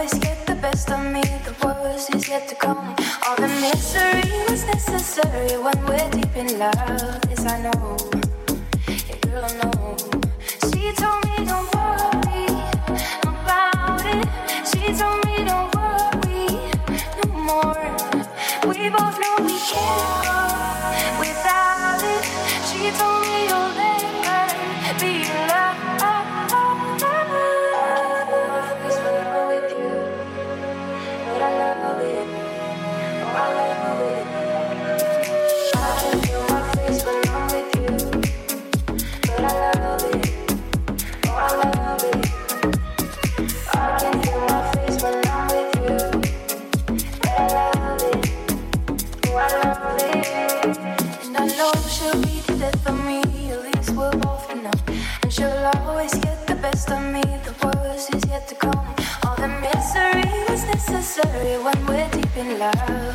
always get the best of me, the worst is yet to come. All the misery was necessary when we're deep in love. Yes, I know. Yeah, girl, I know. in love.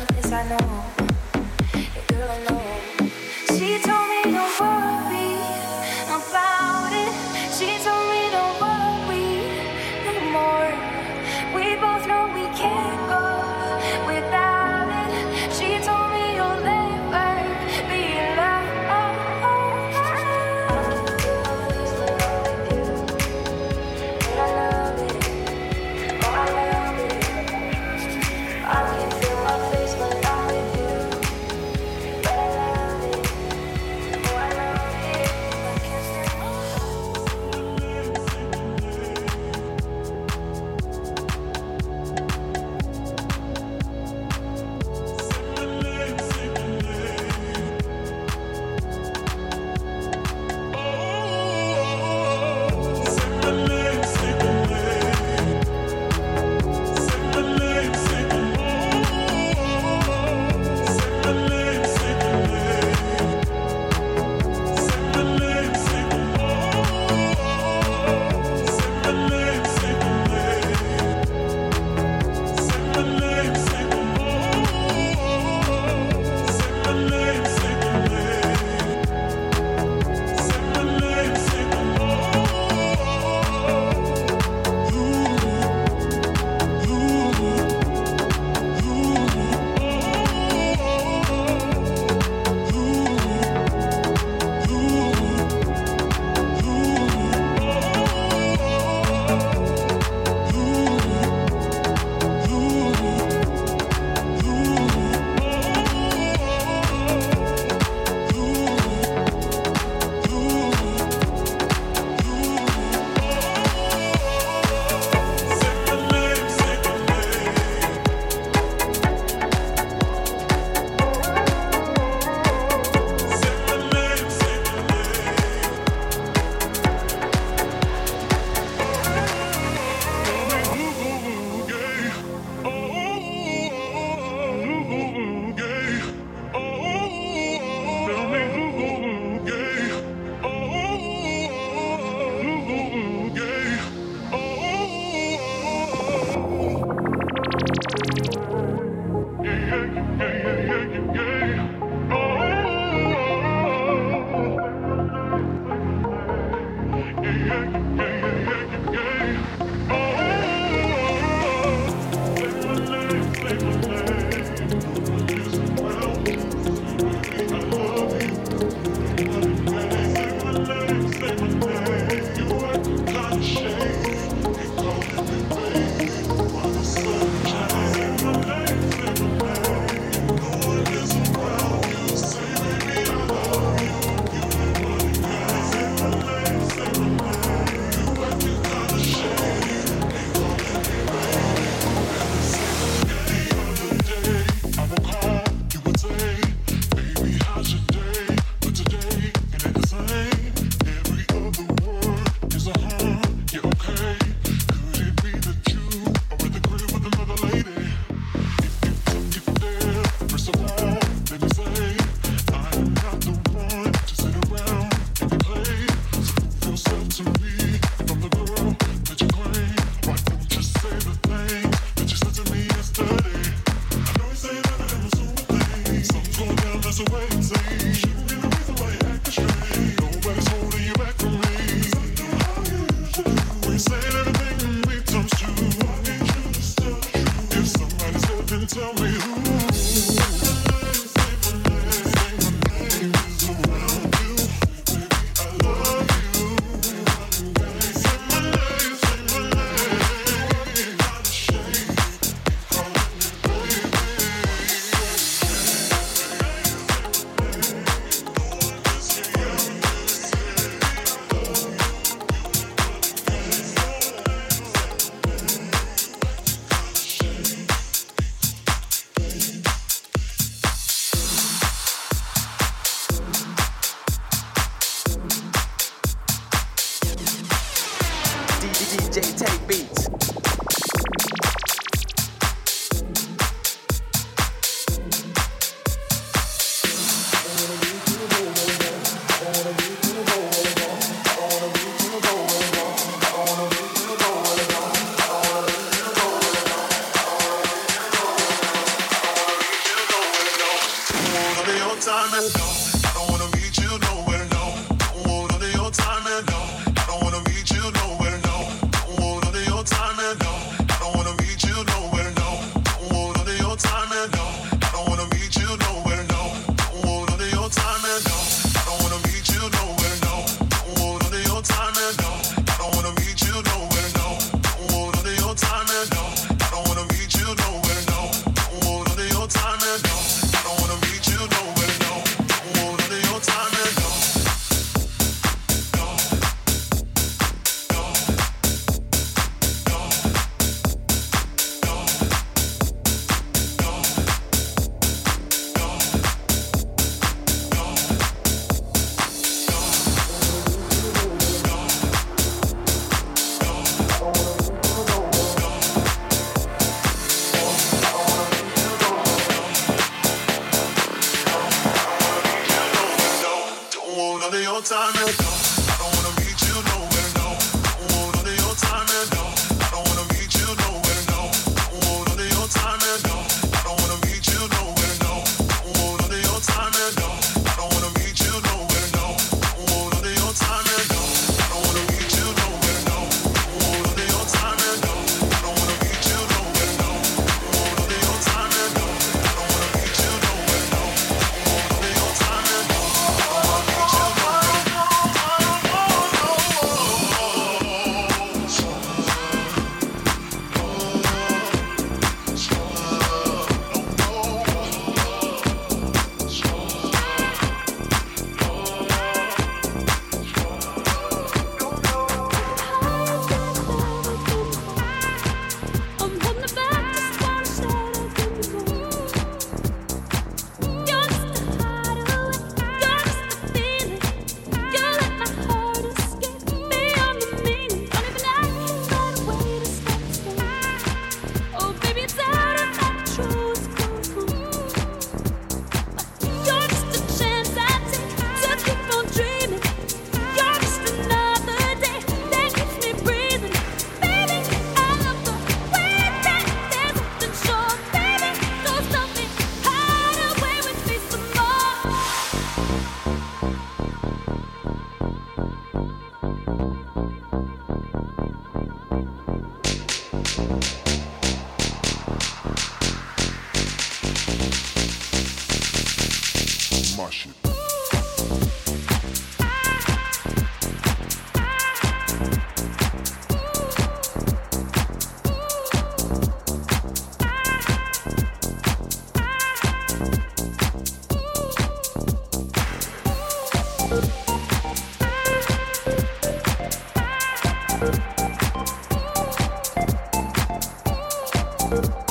You're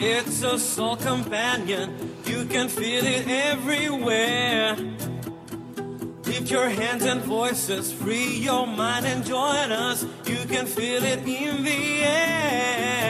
it's a soul companion. You can feel it everywhere. Lift your hands and voices, free your mind and join us. You can feel it in the air.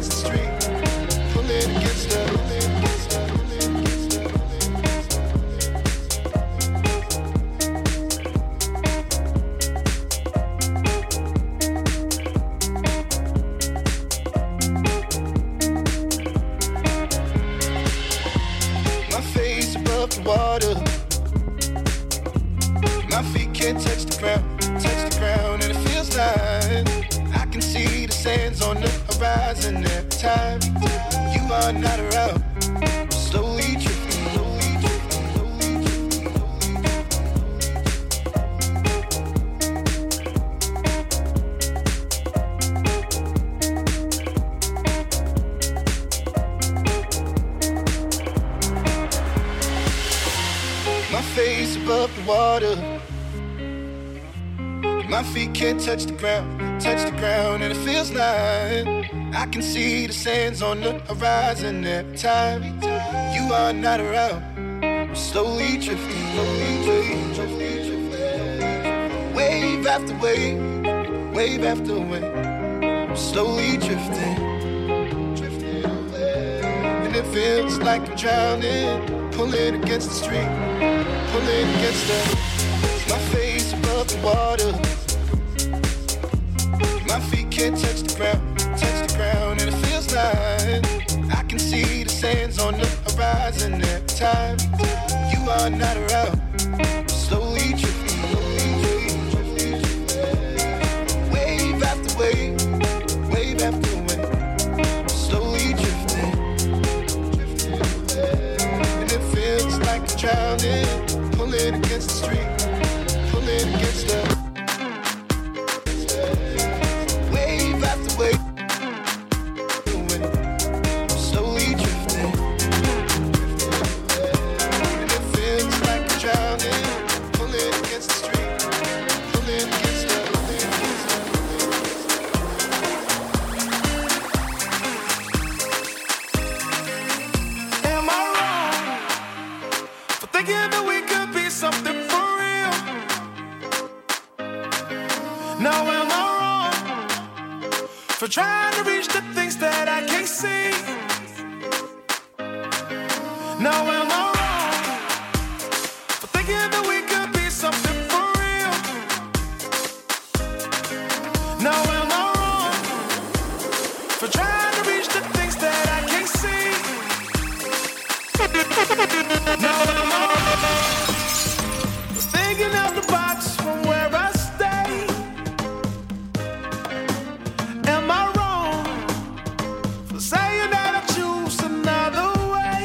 against the street, pulling against sands on the horizon every time you are not around. I'm slowly drifting, slowly drifting. Wave after wave, wave after wave. I'm slowly drifting, drifting away. And it feels like I'm drowning, pulling against the street, pulling against the. My face above the water. My feet can't touch the ground, touch the ground, sign. I can see the sands on the horizon at time You are not around. I'm slowly drifting. Wave after wave, wave after wave. I'm slowly drifting. And it feels like I'm drowning. Pulling against the street, pulling against the. out the box from where I stay. Am I wrong for saying that I choose another way?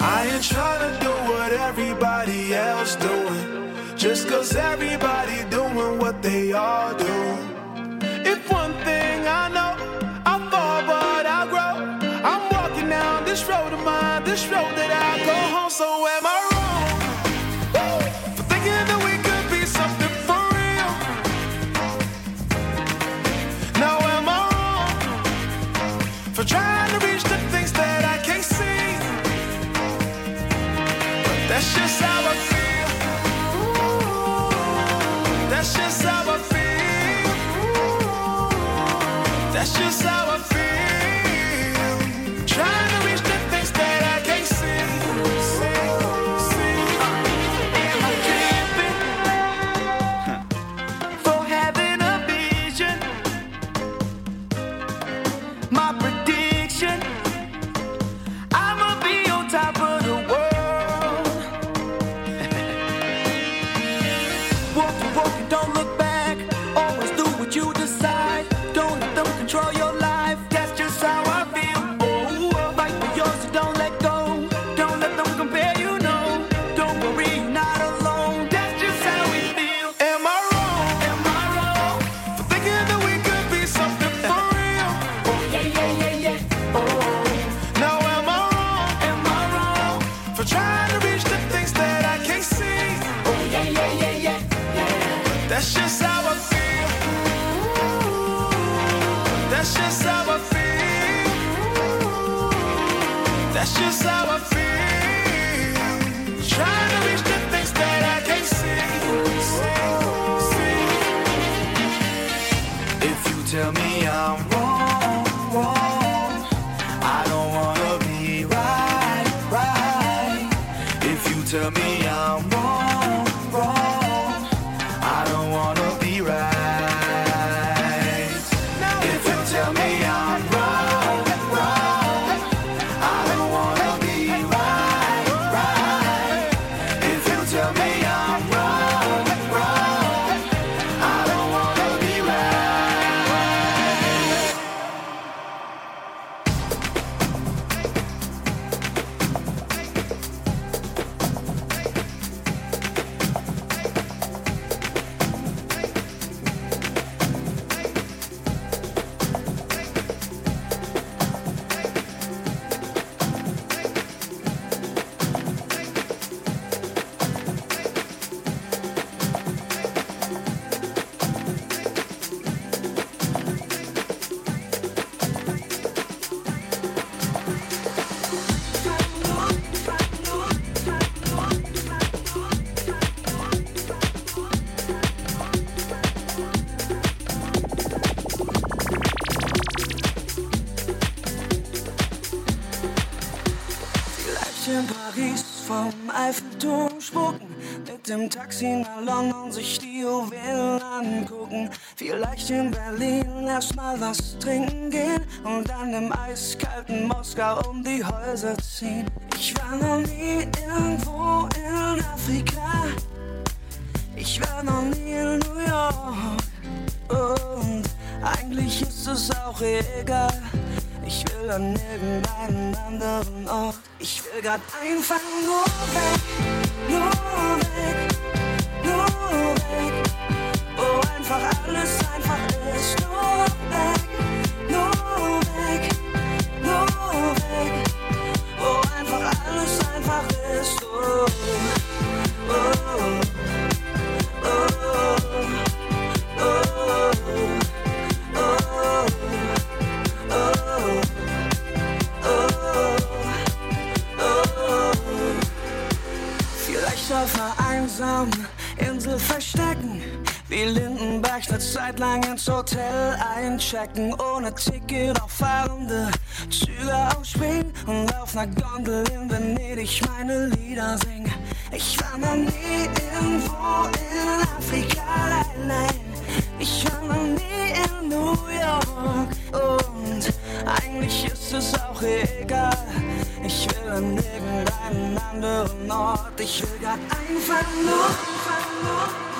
I ain't trying to do what everybody else doing, just cause everybody doing what they are doing That's just how I feel. That's just how I feel. That's just how I feel. In Paris vom Eiffelturm spucken, mit dem Taxi nach London sich die Juwelen angucken. Vielleicht in Berlin erstmal was trinken gehen und dann im eiskalten Moskau um die Häuser ziehen. Ich war noch nie irgendwo in Afrika, ich war noch nie in New York und eigentlich ist es auch egal. Ich will an irgendeinen anderen Ort. Ich will grad einfach nur weg, nur weg, nur weg. Wo einfach alles einfach ist. Nur weg, nur weg, nur weg. Wo einfach alles einfach ist. Oh, oh, oh, einsamen Insel verstecken. Wie Lindenberg eine Zeit lang ins Hotel einchecken. Ohne Ticket auf fahrende Züge ausspringen. Und auf einer Gondel in Venedig meine Lieder singen. Ich war noch nie irgendwo in Afrika allein. Ich war noch nie in New York. Und eigentlich ist es auch egal. Ich will an irgendeinen anderen Ort. Ich will grad einfach nur, einfach nur.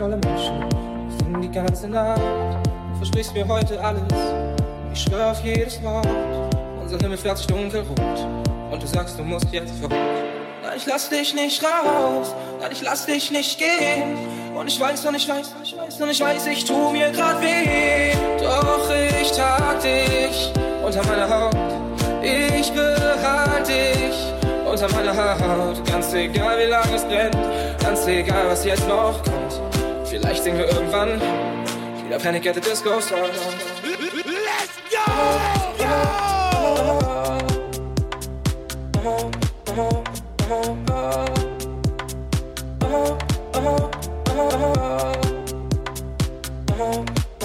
Voller Menschen. Singen die ganze Nacht. Du versprichst mir heute alles. Ich schwör auf jedes Wort. Unser Himmel fährt sich dunkelrot. Und du sagst, du musst jetzt fort. Nein, ich lass dich nicht raus. Nein, ich lass dich nicht gehen. Und ich weiß, und ich weiß, und ich weiß, und ich weiß, ich tu mir grad weh. Doch ich trag dich unter meiner Haut. Ich behalte dich unter meiner Haut. Ganz egal, wie lange es brennt. Ganz egal, was jetzt noch kommt. Vielleicht singen wir irgendwann wieder Panic at the Disco Song. Let's go!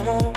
Oh,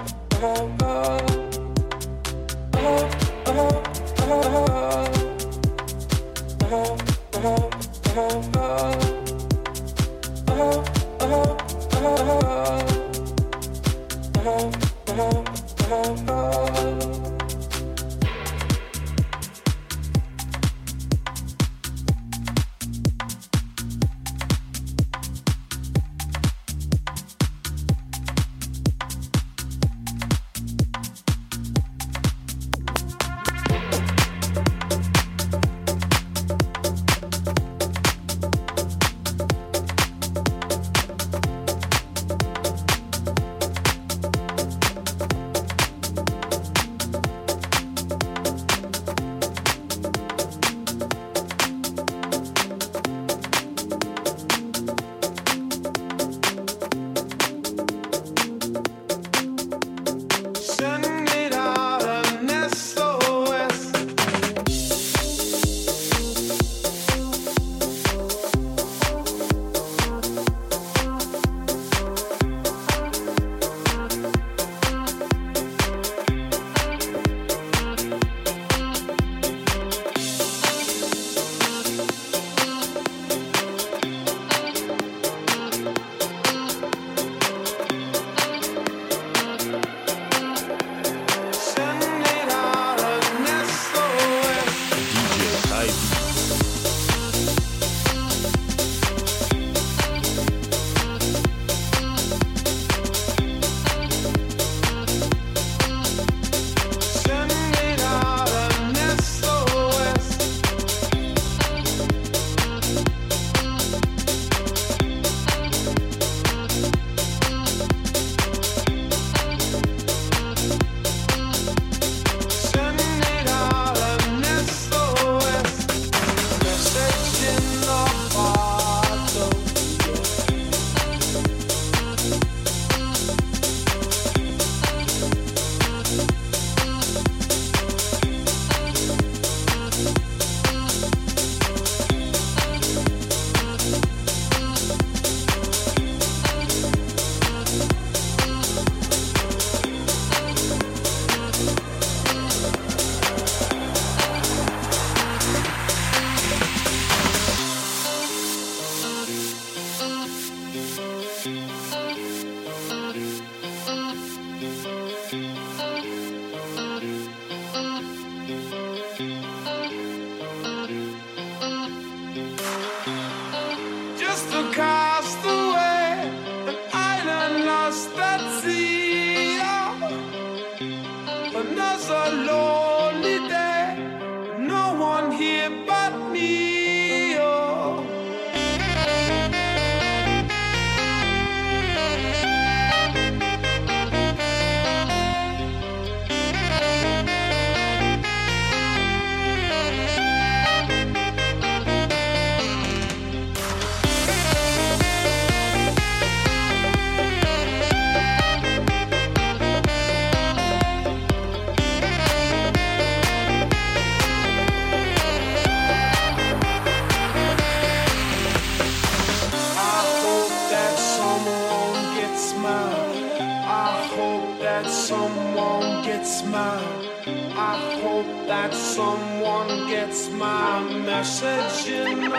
someone gets my message in a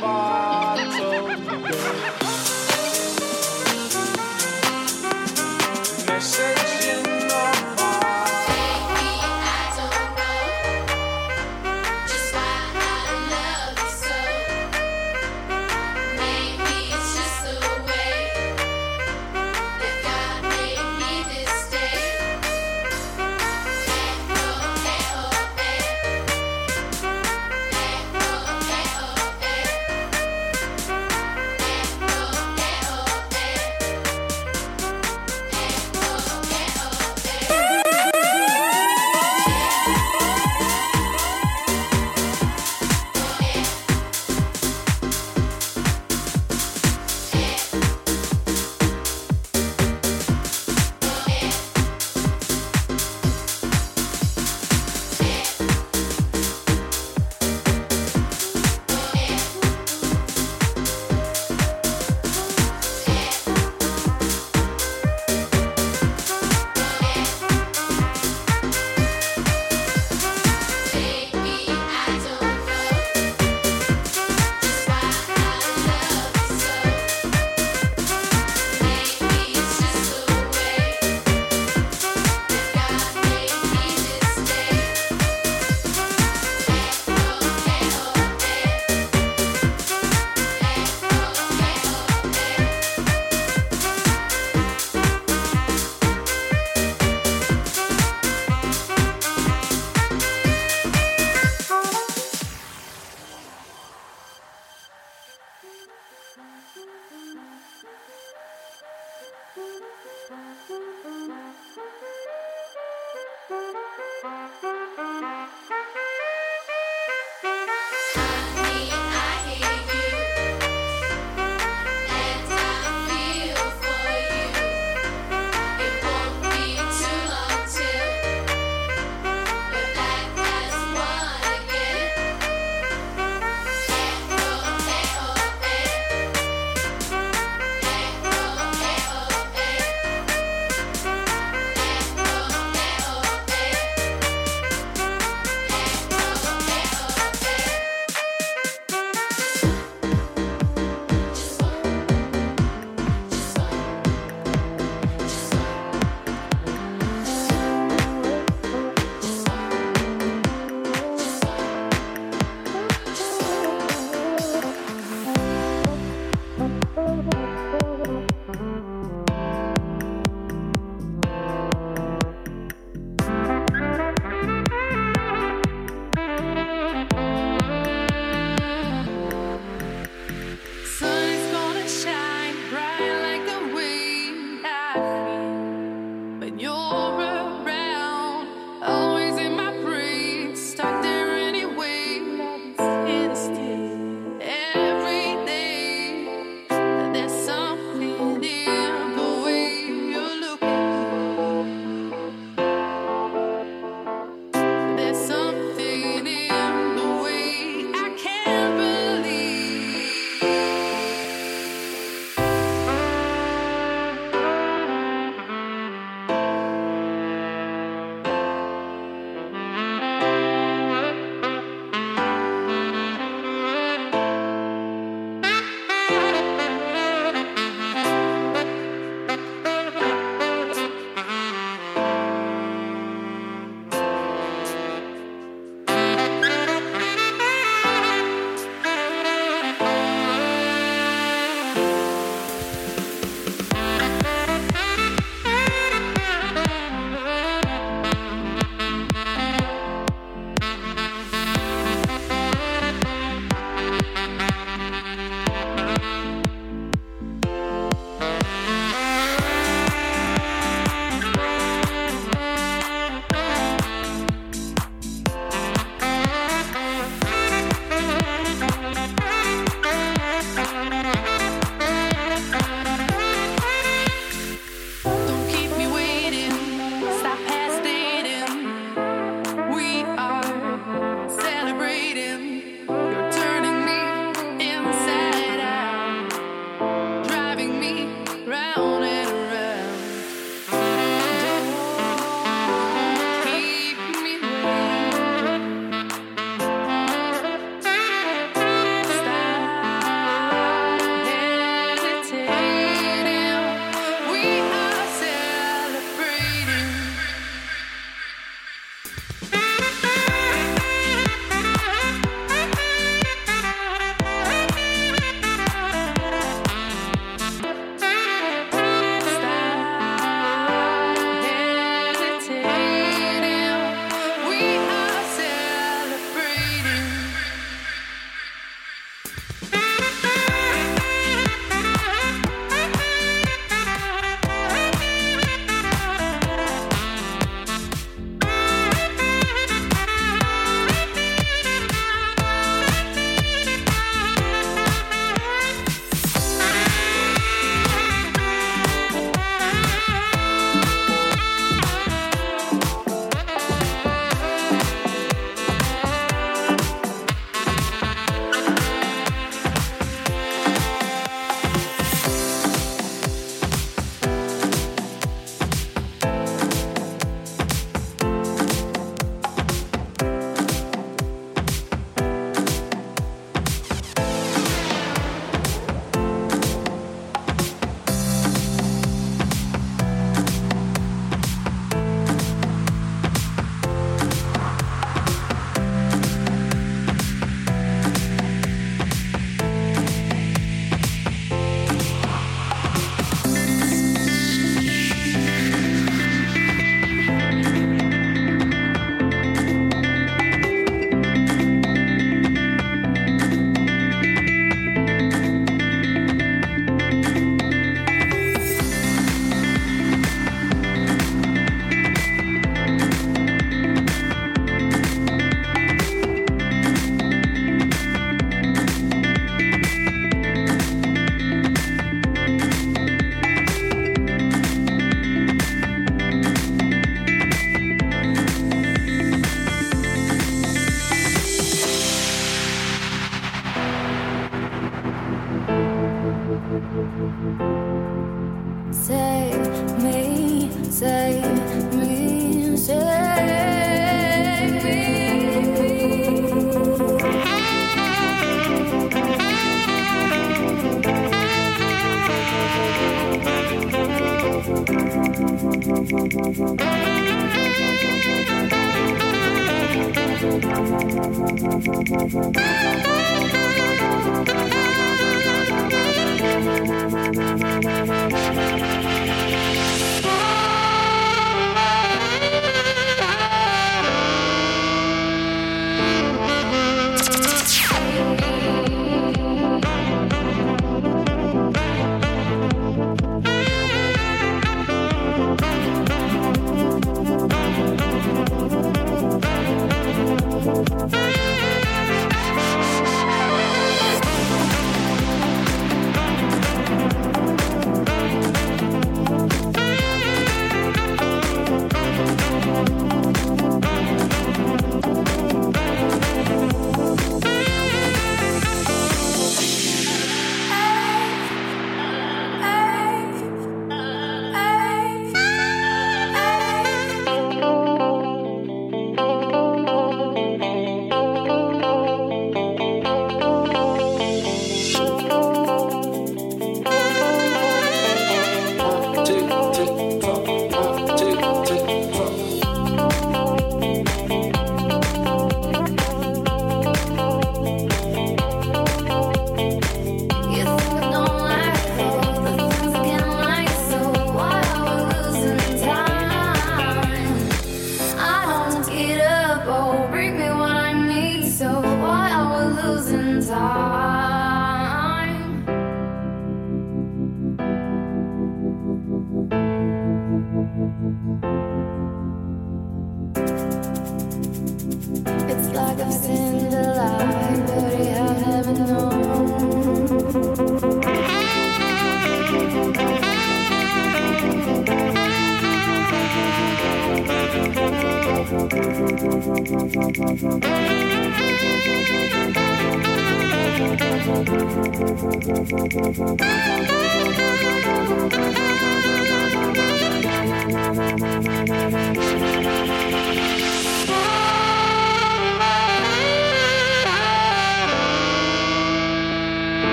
bottle.